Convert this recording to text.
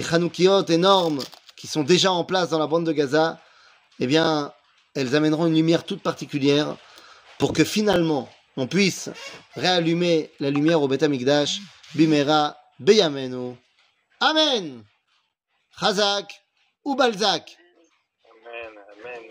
les Hanoukiot énormes qui sont déjà en place dans la bande de Gaza, eh bien, elles amèneront une lumière toute particulière pour que finalement on puisse réallumer la lumière au Beth Amikdash, Bimera, Beyamenu. Amen. Chazak ou Balzac. Amen. אמן.